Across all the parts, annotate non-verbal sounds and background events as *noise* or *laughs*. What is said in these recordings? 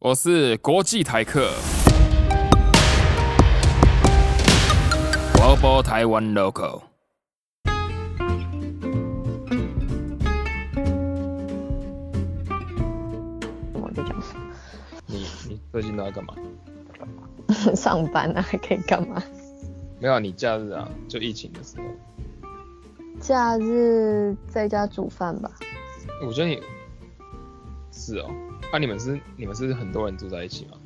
我是国际台客，Global Taiwan Local。我就讲什你你最近都在干嘛？*laughs* 上班啊，还可以干嘛？没有啊，你假日啊，就疫情的时候。假日在家煮饭吧。我觉得你是哦，那、你们是你们是很多人住在一起吗？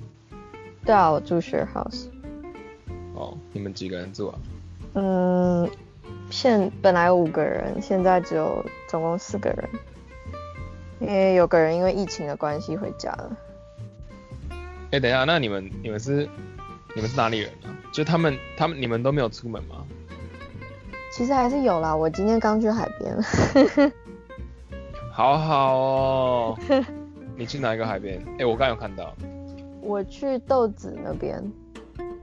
对啊，我住 share house。哦，你们几个人住啊？嗯，现本来五个人，现在只有总共四个人，因为有个人因为疫情的关系回家了。哎、等一下，那你们你们是你们是哪里人啊？就他们他们你们都没有出门吗？其实还是有啦，我今天刚去海边。好好哦。*laughs* 你去哪一个海边？哎、我刚有看到。我去豆子那边，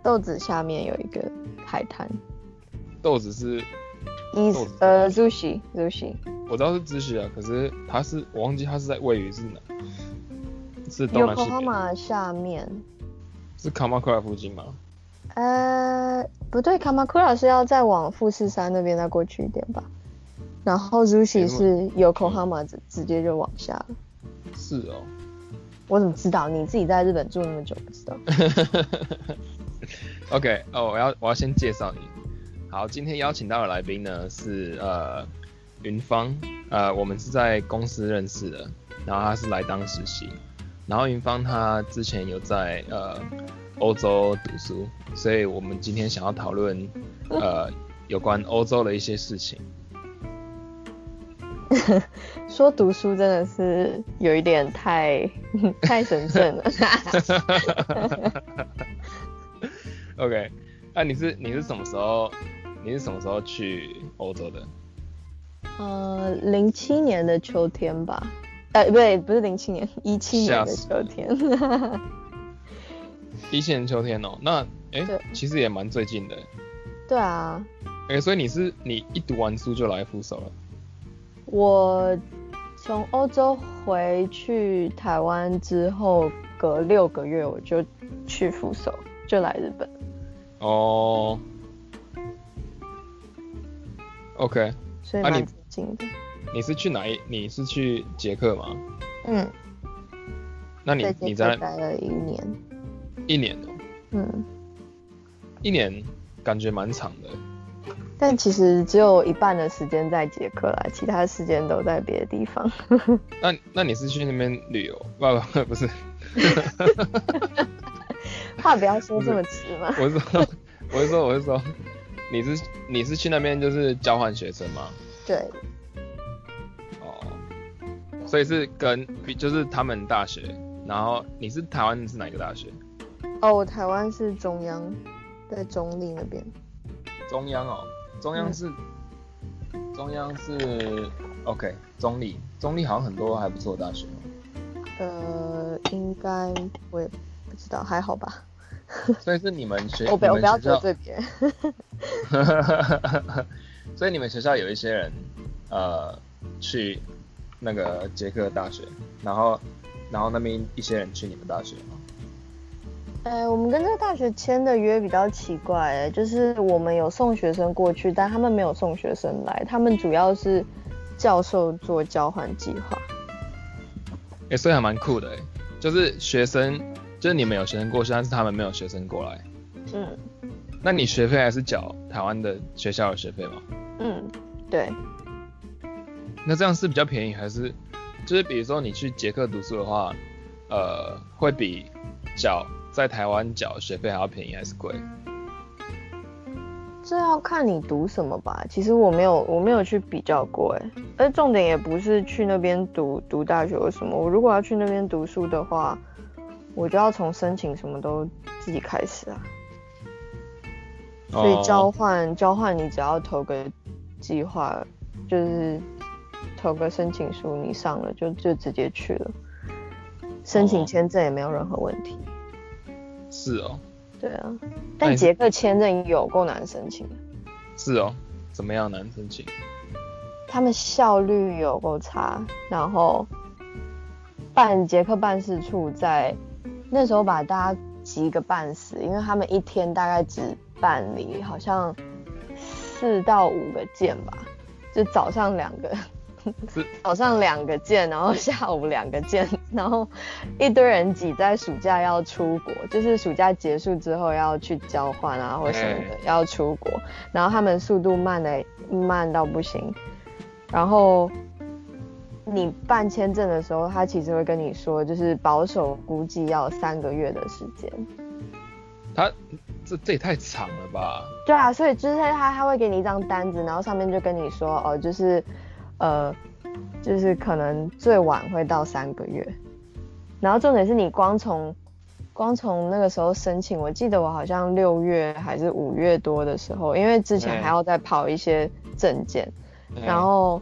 豆子下面有一个海滩。豆子是豆子呃 sushi sushi，我知道是知识啊，可是它是我忘记它是在位于是哪？是东南西北？Yokohama 下面。是 Kamakura 附近吗？呃，不对，Kamakura 是要再往富士山那边再过去一点吧。然后 Zushi 是 Yokohama 直直接就往下了。是哦。我怎么知道？你自己在日本住那么久，不知道？*laughs* OK，哦，我要我要先介绍你。好，今天邀请到的来宾呢是呃云芳，呃我们是在公司认识的，然后他是来当实习，然后云芳她之前有在呃欧洲读书，所以我们今天想要讨论呃有关欧洲的一些事情。*laughs* 说读书真的是有一点太 *laughs* 太神圣了。*laughs* OK，那、你是你是什么时候你是什么时候去欧洲的？呃，零七年的秋天吧。呃，不对，不是零七年，一七年的秋天。一七年秋天哦，那哎、对其实也蛮最近的。对啊，哎、所以你是你一读完书就来扶手了？我从欧洲回去台湾之后，隔六个月我就去扶手，就来日本，哦，OK，所以蛮近的。你是去哪一？你是去捷克吗？嗯，那你你在克待了一年。一年哦，嗯，一年感觉蛮长的。但其实只有一半的时间在捷克啦，其他时间都在别的地方。*laughs* 那那你是去那边旅游？不不不是，*laughs* 话不要说这么直嘛。我是说 *laughs* 我是说我是说，你是你是去那边就是交换学生吗？对，哦，所以是跟就是他们大学，然后你是台湾是哪一个大学？哦，我台湾是中央，在中立那边。中央哦，中央是、中央是 OK，中立，中立好像很多还不错的大学哦。呃，应该我也不知道，还好吧。所以是你们学，我不要我不要得罪别人。*laughs* 所以你们学校有一些人呃去那个捷克大学，然后然后那边一些人去你们大学吗？呃，我们跟这个大学签的约比较奇怪、欸，就是我们有送学生过去，但他们没有送学生来，他们主要是教授做交换计划。哎、所以还蛮酷的哎，就是学生，就是你们有学生过去，但是他们没有学生过来。嗯那你学费还是缴台湾的学校的学费吗？嗯，对，那这样是比较便宜，还是就是比如说你去捷克读书的话，呃，会比缴在台湾缴学费还要便宜还是贵？这要看你读什么吧。其实我没有我没有去比较过、哎，而重点也不是去那边读读大学或什么。我如果要去那边读书的话，我就要从申请什么都自己开始啊。所以交哦换、交换，你只要投个计划，就是投个申请书，你上了就就直接去了。申请哦签证也没有任何问题。是哦，对啊，但捷克签证有够难申请。的，是哦，怎么样难申请？他们效率有够差，然后办捷克办事处在那时候把大家急个半死，因为他们一天大概只办理好像四到五个件吧，就早上两个，早上 *laughs* 两个件，然后下午两个件，然后一堆人挤在暑假要出国，就是暑假结束之后要去交换啊或什么的要出国，然后他们速度慢的慢到不行，然后。你办签证的时候，他其实会跟你说，就是保守估计要三个月的时间。他这这也太长了吧？对啊，所以就是他他会给你一张单子，然后上面就跟你说，哦，就是呃，就是可能最晚会到三个月。然后重点是你光从光从那个时候申请，我记得我好像六月还是五月多的时候，因为之前还要再跑一些证件，然后。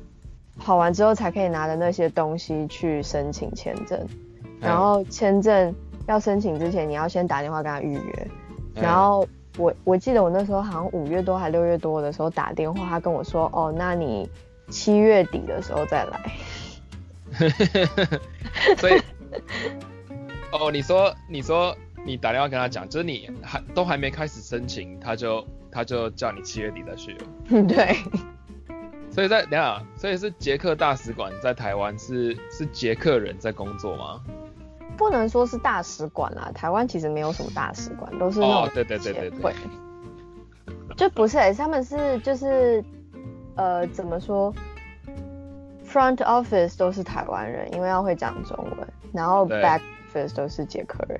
跑完之后才可以拿着那些东西去申请签证，然后签证要申请之前，你要先打电话跟他预约。然后我我记得我那时候好像五月多还六月多的时候打电话，他跟我说，哦，那你七月底的时候再来。*laughs* 所以，哦，你说你说你打电话跟他讲，就是你还都还没开始申请，他就他就叫你七月底再去了。*laughs* 对。所以在等下，所以是捷克大使馆在台湾是是捷克人在工作吗？不能说是大使馆啦，台湾其实没有什么大使馆，都是那种对对对对对，就不是哎，他们是就是呃怎么说，front office 都是台湾人，因为要会讲中文，然后 back office 都是捷克人。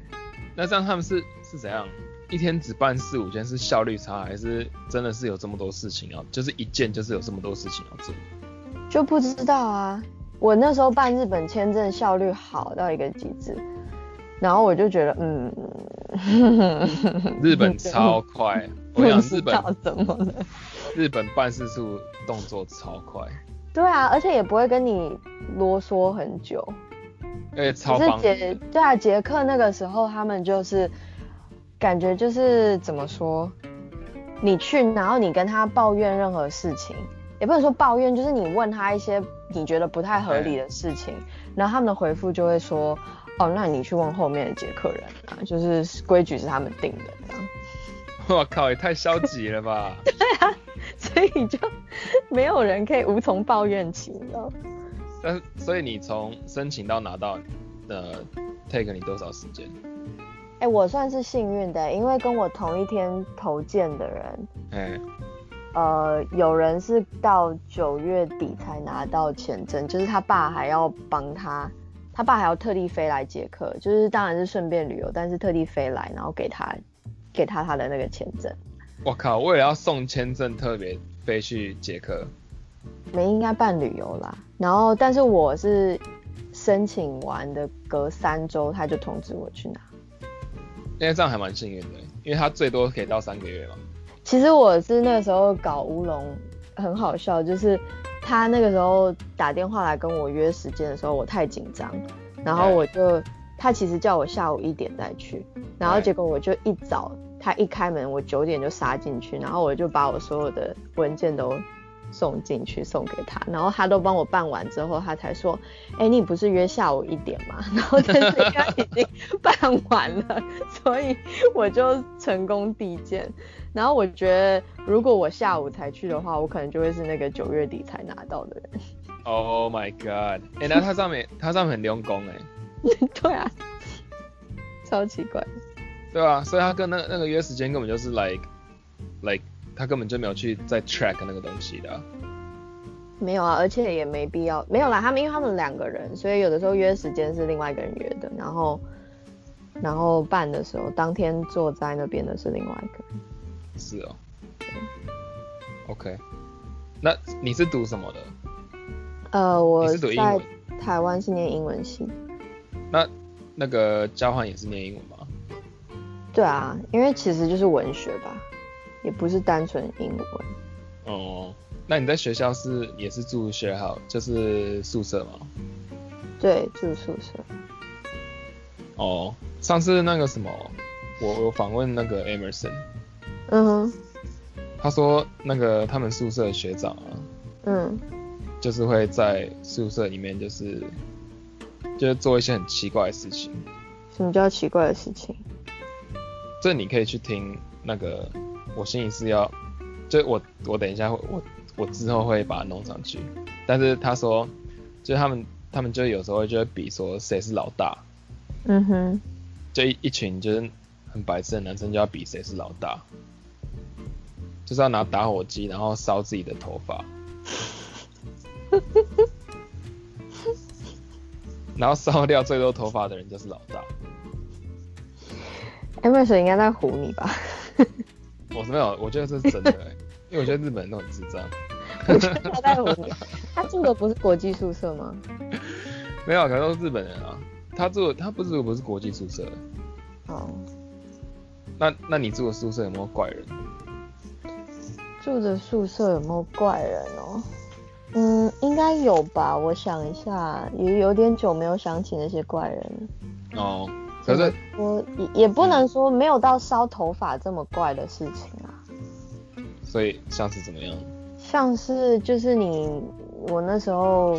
那这样他们是是怎样？一天只办四五件是效率差，还是真的是有这么多事情要？就是一件就是有这么多事情要做，就不知道啊。我那时候办日本签证效率好到一个极致，然后我就觉得，嗯，日本超快，我想日本 *laughs* 怎么了？日本办事处动作超快。对啊，而且也不会跟你啰嗦很久。哎，超棒。捷对啊，捷克那个时候他们就是。感觉就是怎么说，你去，然后你跟他抱怨任何事情，也不能说抱怨，就是你问他一些你觉得不太合理的事情，然后他们的回复就会说，哦，那你去问后面的捷克人啊，就是规矩是他们定的这样。*laughs* 我靠，也太消极了吧？*laughs* *laughs* 对啊，所以就没有人可以无从抱怨起，你知道？但所以你从申请到拿到，呃，take 你多少时间？哎，我算是幸运的，因为跟我同一天投件的人，哎，呃，有人是到九月底才拿到签证，就是他爸还要帮他，他爸还要特地飞来捷克，就是当然是顺便旅游，但是特地飞来，然后给他给他他的那个签证。我靠，为了要送签证，特别飞去捷克？没应该办旅游啦。然后，但是我是申请完的，隔三周他就通知我去拿。因为这样还蛮幸运的，因为他最多可以到三个月嘛。其实我是那个时候搞乌龙，很好笑，就是他那个时候打电话来跟我约时间的时候，我太紧张，然后我就他其实叫我下午一点再去，然后结果我就一早他一开门，我九点就杀进去，然后我就把我所有的文件都。送进去送给他，然后他都帮我办完之后，他才说，哎，你不是约下午一点吗？*laughs* 然后但是他已经办完了，所以我就成功递件。然后我觉得，如果我下午才去的话，我可能就会是那个九月底才拿到的人。Oh my god！哎，那他上面他上面很用功哎。*laughs* 对啊，超奇怪。对啊，所以他跟那那个约时间根本就是 like like。他根本就没有去再 track 那个东西的，没有啊，而且也没必要，没有啦。他们因为他们两个人，所以有的时候约时间是另外一个人约的，然后然后办的时候，当天坐在那边的是另外一个人。是哦。OK，那你是读什么的？呃，我是读英文，台湾是念英文系。那那个交换也是念英文吗？对啊，因为其实就是文学吧。也不是单纯英文哦。那你在学校是也是住学校，就是宿舍吗？对，住宿舍。哦，上次那个什么，我我访问那个 Emerson，嗯哼，他说那个他们宿舍学长啊，嗯，就是会在宿舍里面就是就是做一些很奇怪的事情。什么叫奇怪的事情？这你可以去听那个，我心里是要，就我我等一下会我我之后会把它弄上去。但是他说，就他们他们就有时候就会比说谁是老大，嗯哼，就一一群就是很白痴的男生就要比谁是老大，就是要拿打火机然后烧自己的头发，*laughs* 然后烧掉最多头发的人就是老大。Emerson 应该在唬你吧？我是没有，我觉得这是真的、欸，因为我觉得日本人都很智障。我觉得他在唬你。他住的不是国际宿舍吗？*laughs* 没有，可能都是日本人啊。他住的他不是不是国际宿舍，哦，那那你住的宿舍有没有怪人？住的宿舍有没有怪人哦？嗯，应该有吧。我想一下，也有点久没有想起那些怪人了。哦，可是我也也不能说没有到烧头发这么怪的事情啊。所以像是怎么样？像是就是你，我那时候，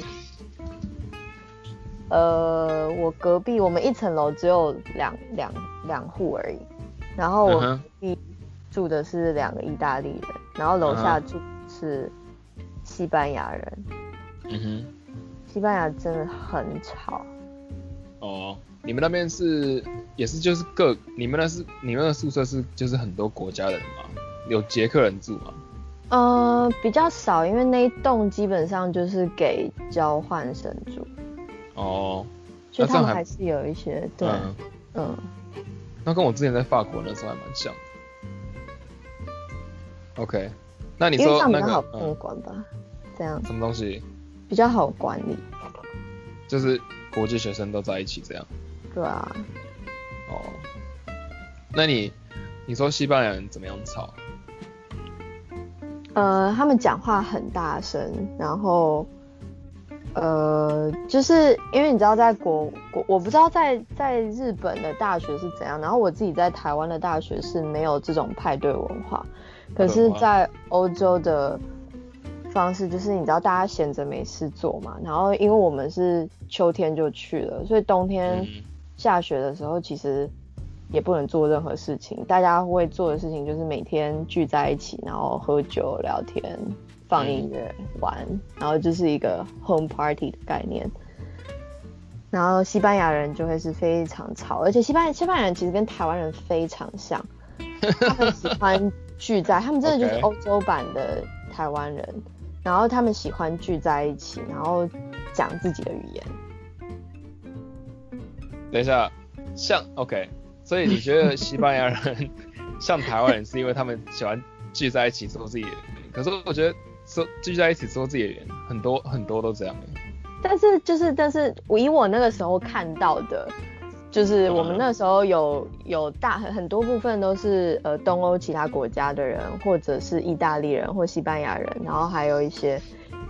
呃，我隔壁我们一层楼只有两两两户而已，然后我隔壁住的是两个意大利人，然后楼下住是西班牙人，嗯哼，西班牙真的很吵，哦，你们那边是也是就是各你们那是你们的宿舍是就是很多国家的人吗？有捷克人住吗？呃，比较少，因为那一栋基本上就是给交换生住，哦，所以他那这样还们还是有一些对，嗯，嗯那跟我之前在法国那时候还蛮像的。OK，那你说那好个、控管吧，这样嗯、什么东西？比较好管理。就是国际学生都在一起这样。对啊，哦，那你你说西班牙人怎么样吵？呃，他们讲话很大声，然后呃，就是因为你知道，在国国，我不知道在在日本的大学是怎样，然后我自己在台湾的大学是没有这种派对文化，可是在欧洲的方式就是你知道大家闲着没事做嘛，然后因为我们是秋天就去了，所以冬天嗯下雪的时候其实也不能做任何事情，大家会做的事情就是每天聚在一起，然后喝酒、聊天、放音乐、玩，然后就是一个 home party 的概念。然后西班牙人就会是非常吵，而且西班西班牙人其实跟台湾人非常像，他们喜 *laughs* 欢聚在，他们真的就是欧洲版的台湾人，然后他们喜欢聚在一起，然后讲自己的语言。等一下，像 OK，所以你觉得西班牙人像台湾人是因为他们喜欢聚在一起做自己的语言？可是我觉得说聚在一起做自己的人，很多很多都这样但是就是，但是我以我那个时候看到的，就是我们那时候有有大很很多部分都是呃东欧其他国家的人，或者是意大利人或西班牙人，然后还有一些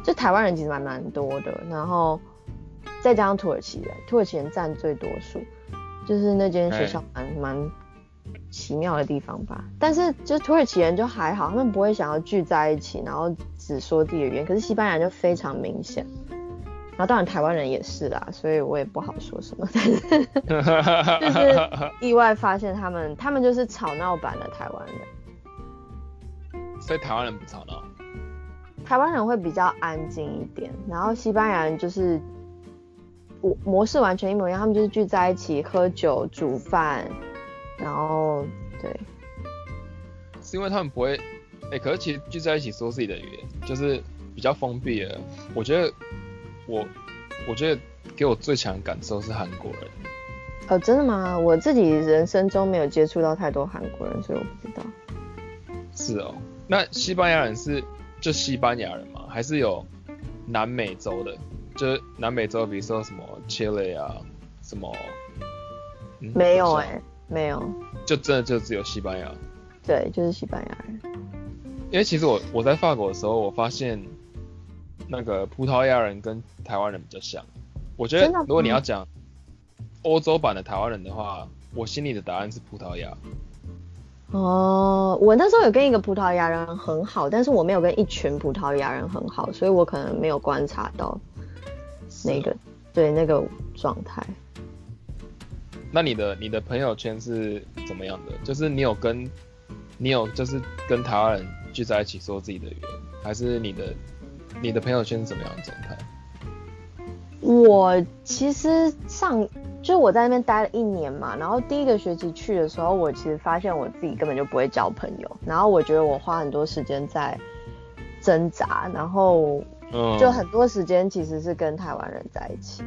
就台湾人其实蛮蛮多的，然后再加上土耳其人，土耳其人占最多数，就是那间学校蛮蛮奇妙的地方吧。但是就是土耳其人就还好，他们不会想要聚在一起，然后只说自己的语言，可是西班牙人就非常明显。然后当然台湾人也是啦，所以我也不好说什么。但是 *laughs* 就是意外发现他们，他们就是吵闹版的台湾人。*laughs* 所以台湾人不吵闹。台湾人会比较安静一点，然后西班牙人就是我模式完全一模一样，他们就是聚在一起喝酒、煮饭，然后对，是因为他们不会，哎、可是其实聚在一起说自己的语言，就是比较封闭的。我觉得我，我觉得给我最强的感受是韩国人。哦，真的吗？我自己人生中没有接触到太多韩国人，所以我不知道。是哦，那西班牙人是就西班牙人吗？还是有南美洲的？就是南美洲，比如说什么 Chile 啊，什么？嗯没有哎、不知道没有，就真的就只有西班牙。对，就是西班牙人。因为其实我我在法国的时候，我发现那个葡萄牙人跟台湾人比较像。我觉得如果你要讲欧洲版的台湾人的话，我心里的答案是葡萄牙。哦，我那时候有跟一个葡萄牙人很好，但是我没有跟一群葡萄牙人很好，所以我可能没有观察到那个、对那个状态。那你的你的朋友圈是怎么样的？就是你有跟你有就是跟台湾人聚在一起说自己的语言，还是你的你的朋友圈是怎么样的状态？我其实上就是我在那边待了一年嘛，然后第一个学期去的时候，我其实发现我自己根本就不会交朋友，然后我觉得我花很多时间在挣扎，然后就很多时间其实是跟台湾人在一起。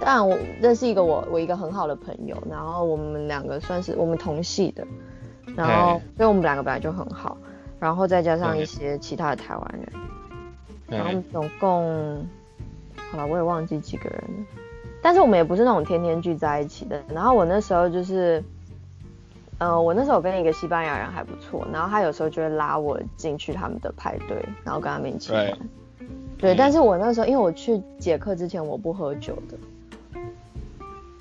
当然我认识一个我我一个很好的朋友，然后我们两个算是我们同系的，然后所以我们两个本来就很好，然后再加上一些其他的台湾人，然后总共。好了，我也忘记几个人了，但是我们也不是那种天天聚在一起的。然后我那时候就是，呃，我那时候跟一个西班牙人还不错，然后他有时候就会拉我进去他们的派对，然后跟他们一起玩。对，但是我那时候因为我去捷克之前我不喝酒的，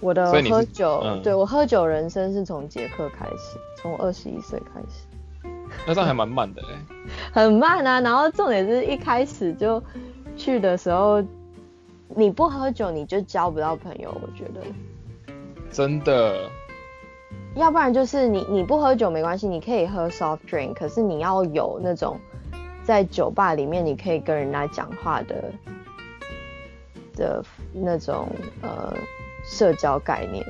我的喝酒，对我喝酒人生是从捷克开始，从二十一岁开始。那这样还蛮慢的哎。*laughs* 很慢啊，然后重点是一开始就去的时候。你不喝酒，你就交不到朋友。我觉得，真的。要不然就是你你不喝酒没关系，你可以喝 soft drink，可是你要有那种在酒吧里面你可以跟人家讲话的的那种呃社交概念。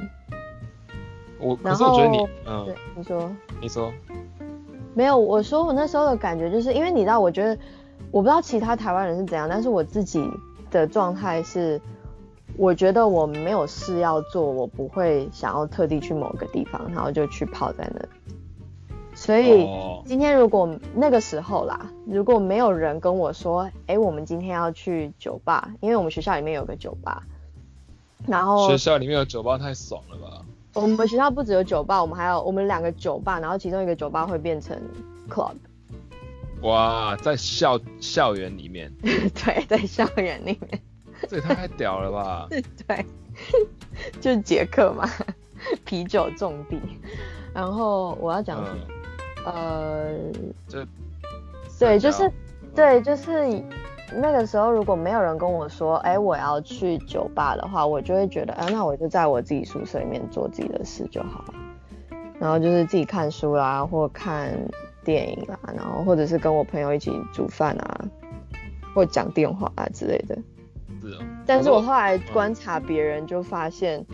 我可是我觉得你，嗯，对，你说，你说，没有，我说我那时候的感觉就是因为你知道，我觉得我不知道其他台湾人是怎样，但是我自己。的状态是，我觉得我没有事要做，我不会想要特地去某个地方，然后就去泡在那。所以今天如果那个时候啦，如果没有人跟我说，哎，我们今天要去酒吧，因为我们学校里面有个酒吧，然后学校里面有酒吧太爽了吧？我们学校不只有酒吧，我们还有我们两个酒吧，然后其中一个酒吧会变成 club。哇，在校校园里面，*laughs* 对，在校园里面，这也太屌了吧？*laughs* 对，*laughs* 就是杰克嘛，啤酒重地。然后我要讲，呃，就对，就是对，就是那个时候，如果没有人跟我说，哎，我要去酒吧的话，我就会觉得，哎，那我就在我自己宿舍里面做自己的事就好了。然后就是自己看书啦，或看。电影啦，然后或者是跟我朋友一起煮饭啊，或讲电话啊之类的。是哦。但是我后来观察别人，就发现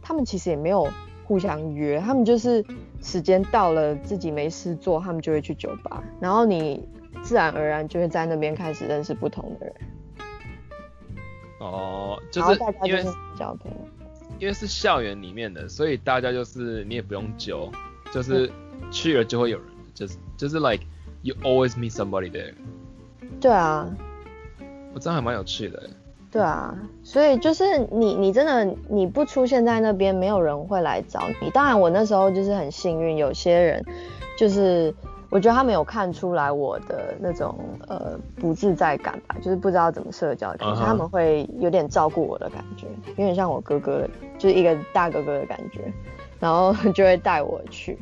他们其实也没有互相约，他们就是时间到了自己没事做，他们就会去酒吧，然后你自然而然就会在那边开始认识不同的人。哦，就是因为交朋友，因为是校园里面的，所以大家就是你也不用揪，就是去了就会有人。就是就是 like you always meet somebody there。对啊，我这样还蛮有趣的。对啊，所以就是你你真的你不出现在那边，没有人会来找你。当然我那时候就是很幸运，有些人就是我觉得他没有看出来我的那种呃不自在感吧，就是不知道怎么社交的感觉，他们会有点照顾我的感觉，有点像我哥哥，就是一个大哥哥的感觉，然后就会带我去。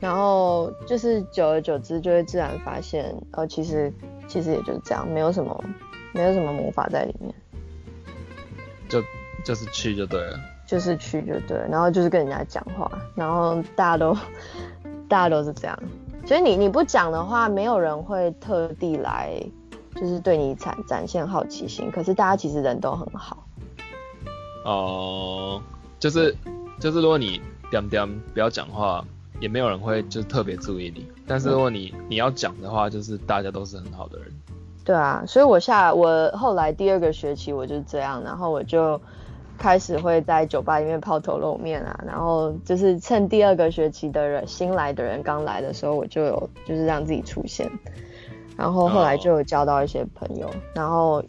然后就是久而久之，就会自然发现，呃，其实其实也就是这样，没有什么，没有什么魔法在里面，就就是去就对了，就是去就对，然后就是跟人家讲话，然后大家都大家都是这样，所以你你不讲的话，没有人会特地来，就是对你展展现好奇心。可是大家其实人都很好，哦，就是就是如果你点点不要讲话。也没有人会就特别注意你，但是如果你你要讲的话，就是大家都是很好的人。对啊，所以我下我后来第二个学期我就这样，然后我就开始会在酒吧里面抛头露面啊，然后就是趁第二个学期的人新来的人刚来的时候，我就有就是让自己出现，然后后来就有交到一些朋友，然后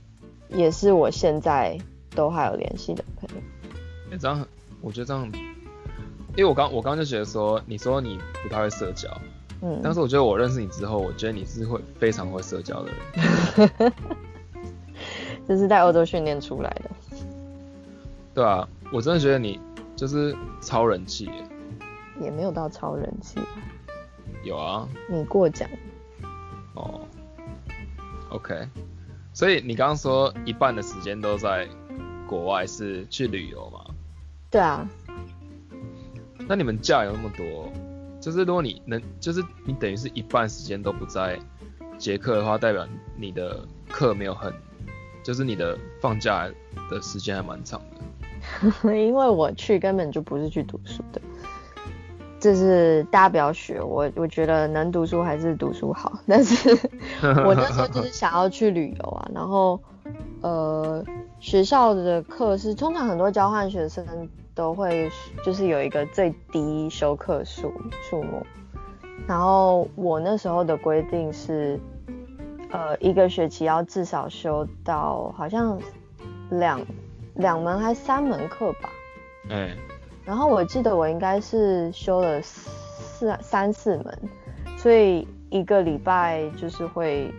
也是我现在都还有联系的朋友。哎，这样我觉得这样。因为我刚我刚就觉得说，你说你不太会社交，嗯，但是我觉得我认识你之后，我觉得你是会非常会社交的人，*laughs* 这是在欧洲训练出来的。对啊，我真的觉得你就是超人气，也没有到超人气，有啊，你过奖。哦，OK，所以你刚刚说一半的时间都在国外，是去旅游吗？对啊。那你们假有那么多，就是如果你能，就是你等于是一半时间都不在结课的话，代表你的课没有很，就是你的放假的时间还蛮长的。*laughs* 因为我去根本就不是去读书的，就是大家不要学我，我觉得能读书还是读书好。但是 *laughs* 我那时候就是想要去旅游啊，然后呃学校的课是通常很多交换学生。都会就是有一个最低修课数数目，然后我那时候的规定是，呃，一个学期要至少修到好像两两门还三门课吧。嗯。然后我记得我应该是修了四三四门，所以一个礼拜就是会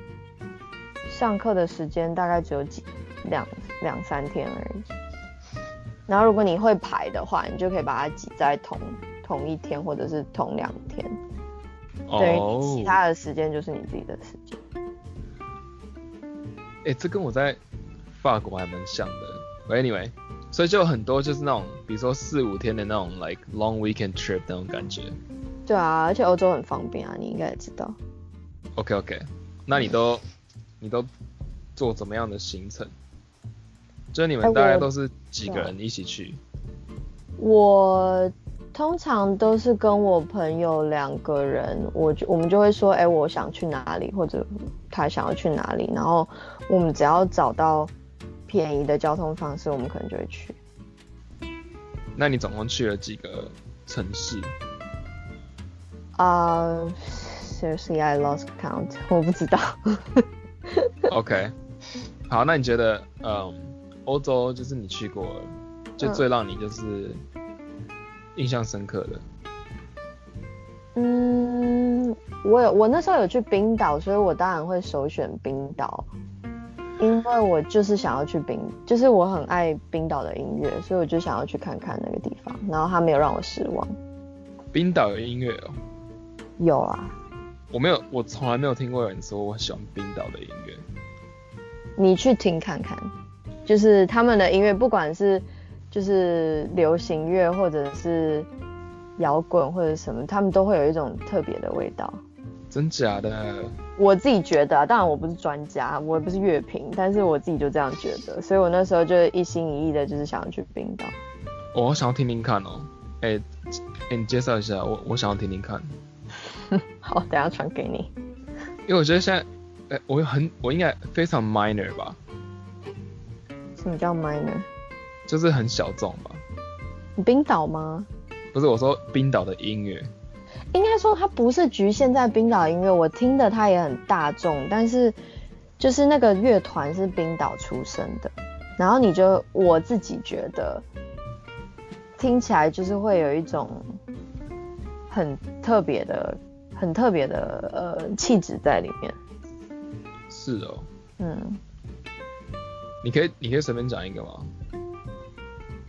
上课的时间大概只有几两两三天而已。然后如果你会排的话，你就可以把它挤在同同一天或者是同两天，等于其他的时间就是你自己的时间。哎，这跟我在法国还蛮像的。Anyway，所以就有很多就是那种，比如说四五天的那种 like long weekend trip 那种感觉。对啊，而且欧洲很方便啊，你应该也知道。OK OK，那你都你都做怎么样的行程？就是你们大概都是几个人一起去？我通常都是跟我朋友两个人，我就我们就会说，哎，我想去哪里，或者他想要去哪里，然后我们只要找到便宜的交通方式，我们可能就会去。那你总共去了几个城市？啊，Seriously, I lost count，我不知道。*laughs* OK，好，那你觉得，嗯？欧洲就是你去过，就最让你就是印象深刻的。嗯，我有我那时候有去冰岛，所以我当然会首选冰岛，因为我就是想要去冰，就是我很爱冰岛的音乐，所以我就想要去看看那个地方。然后他没有让我失望。冰岛有音乐哦？有啊。我没有，我从来没有听过有人说我喜欢冰岛的音乐。你去听看看。就是他们的音乐，不管是就是流行乐，或者是摇滚，或者什么，他们都会有一种特别的味道。真假的？我自己觉得，当然我不是专家，我也不是乐评，但是我自己就这样觉得，所以我那时候就一心一意的，就是想要去冰岛。我想要听听看哦，哎，哎，你介绍一下，我我想要听听看。*laughs* 好，等下传给你。因为我觉得现在，哎，我很，我应该非常 minor 吧。什么叫 minor？就是很小众吧。冰岛吗？不是，我说冰岛的音乐。应该说它不是局限在冰岛音乐，我听的它也很大众，但是就是那个乐团是冰岛出身的，然后你就我自己觉得听起来就是会有一种很特别的、很特别的呃气质在里面。是哦。嗯。你可以，你可以随便讲一个吗？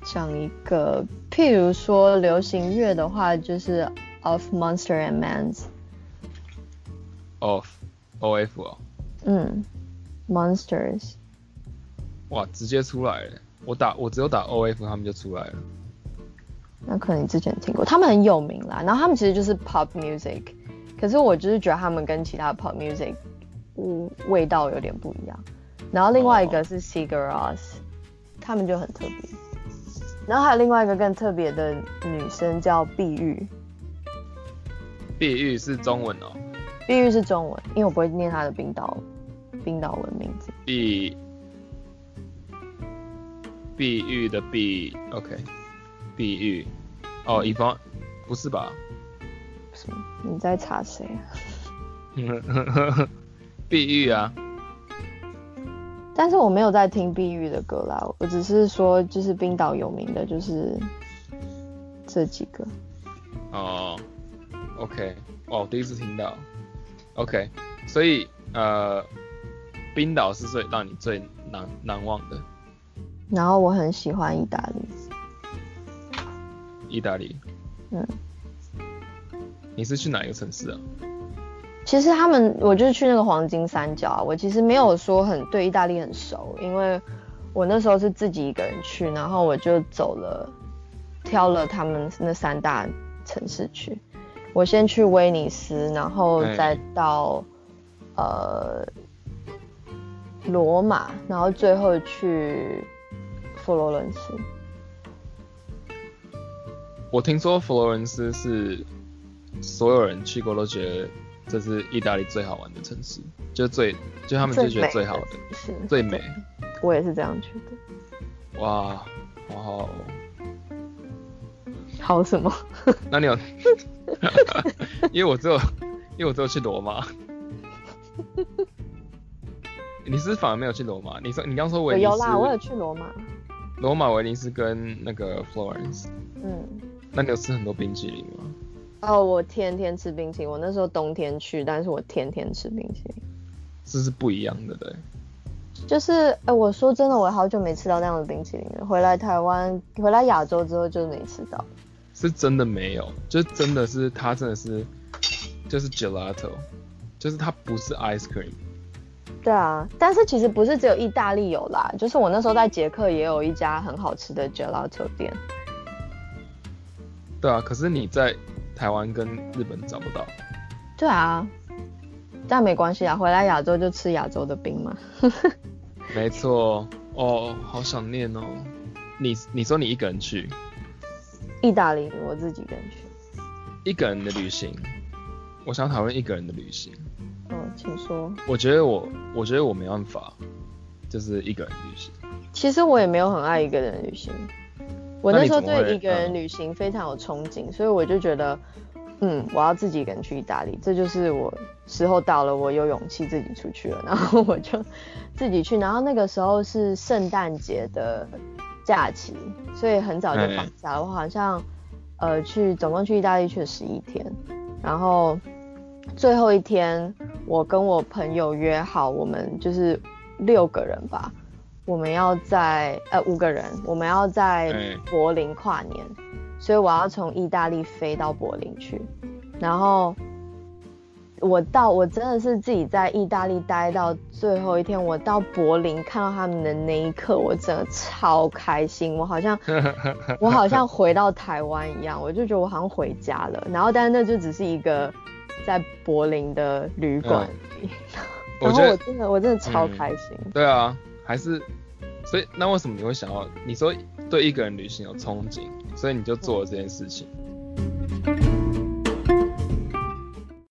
讲一个，譬如说流行乐的话，就是 Of Monster and Man's。Of，O F 哦。嗯，Monsters。哇，直接出来了！我打，我只有打 O F，他们就出来了。那可能你之前听过，他们很有名啦。然后他们其实就是 Pop Music，可是我就是觉得他们跟其他 Pop Music，味味道有点不一样。然后另外一个是 Cigarras，他们就很特别。然后还有另外一个更特别的女生叫碧玉。碧玉是中文哦。碧玉是中文，因为我不会念她的冰岛冰岛文名字。碧碧玉的碧，OK。碧玉，哦，一方，不是吧？什么？你在查谁啊？*laughs* *laughs* 碧玉啊。但是我没有在听碧玉的歌啦，我只是说就是冰岛有名的就是这几个。哦，OK，哦，第一次听到，OK，所以呃，冰岛是最让你最难难忘的。然后我很喜欢意大利。意大利？嗯。你是去哪一个城市啊？其实他们，我就是去那个黄金三角啊。我其实没有说很对意大利很熟，因为我那时候是自己一个人去，然后我就走了，挑了他们那三大城市去。我先去威尼斯，然后再到呃罗马，然后最后去佛罗伦斯。我听说佛罗伦斯是所有人去过都觉得这是意大利最好玩的城市，就最就他们就觉得最好的，是最美。*laughs* 我也是这样觉得。哇，好好。好什么？*laughs* 那你有？*laughs* 因为我只有，因为我只有去罗马。你是反而没有去罗马？你说你刚说威尼斯？有啦，我有去罗马。罗马、威尼斯跟那个 Florence。嗯。那你有吃很多冰淇淋吗？哦，我天天吃冰淇淋。我那时候冬天去，但是我天天吃冰淇淋。这是不一样的，对。就是，哎，我说真的，我好久没吃到那样的冰淇淋了。回来台湾，回来亚洲之后就没吃到。是真的没有，就真的是它真的是就是 gelato，就是它不是 ice cream。对啊，但是其实不是只有意大利有啦，就是我那时候在捷克也有一家很好吃的 gelato 店。对啊，可是你在台湾跟日本找不到。对啊，但没关系啊，回来亚洲就吃亚洲的冰嘛。*laughs* 没错，哦，好想念哦。你你说你一个人去？意大利，我自己一个人去。一个人的旅行，我想讨论一个人的旅行。嗯，请说。我觉得我，我觉得我没办法，就是一个人旅行。其实我也没有很爱一个人旅行。我那时候对一个人旅行非常有憧憬，所以我就觉得，嗯，我要自己一个人去意大利，这就是我时候到了，我有勇气自己出去了，然后我就 *laughs* 自己去。然后那个时候是圣诞节的。假期，所以很早就放假了。我好像，呃，去总共去意大利去了十一天，然后最后一天，我跟我朋友约好，我们就是六个人吧，我们要在呃五个人，我们要在柏林跨年，所以我要从意大利飞到柏林去，然后。我到我真的是自己在意大利待到最后一天，我到柏林看到他们的那一刻，我真的超开心，我好像 *laughs* 我好像回到台湾一样，我就觉得我好像回家了。然后，但是那就只是一个在柏林的旅馆，然后我真的我真的超开心。对啊，还是所以那为什么你会想要你说对一个人旅行有憧憬所以你就做了这件事情。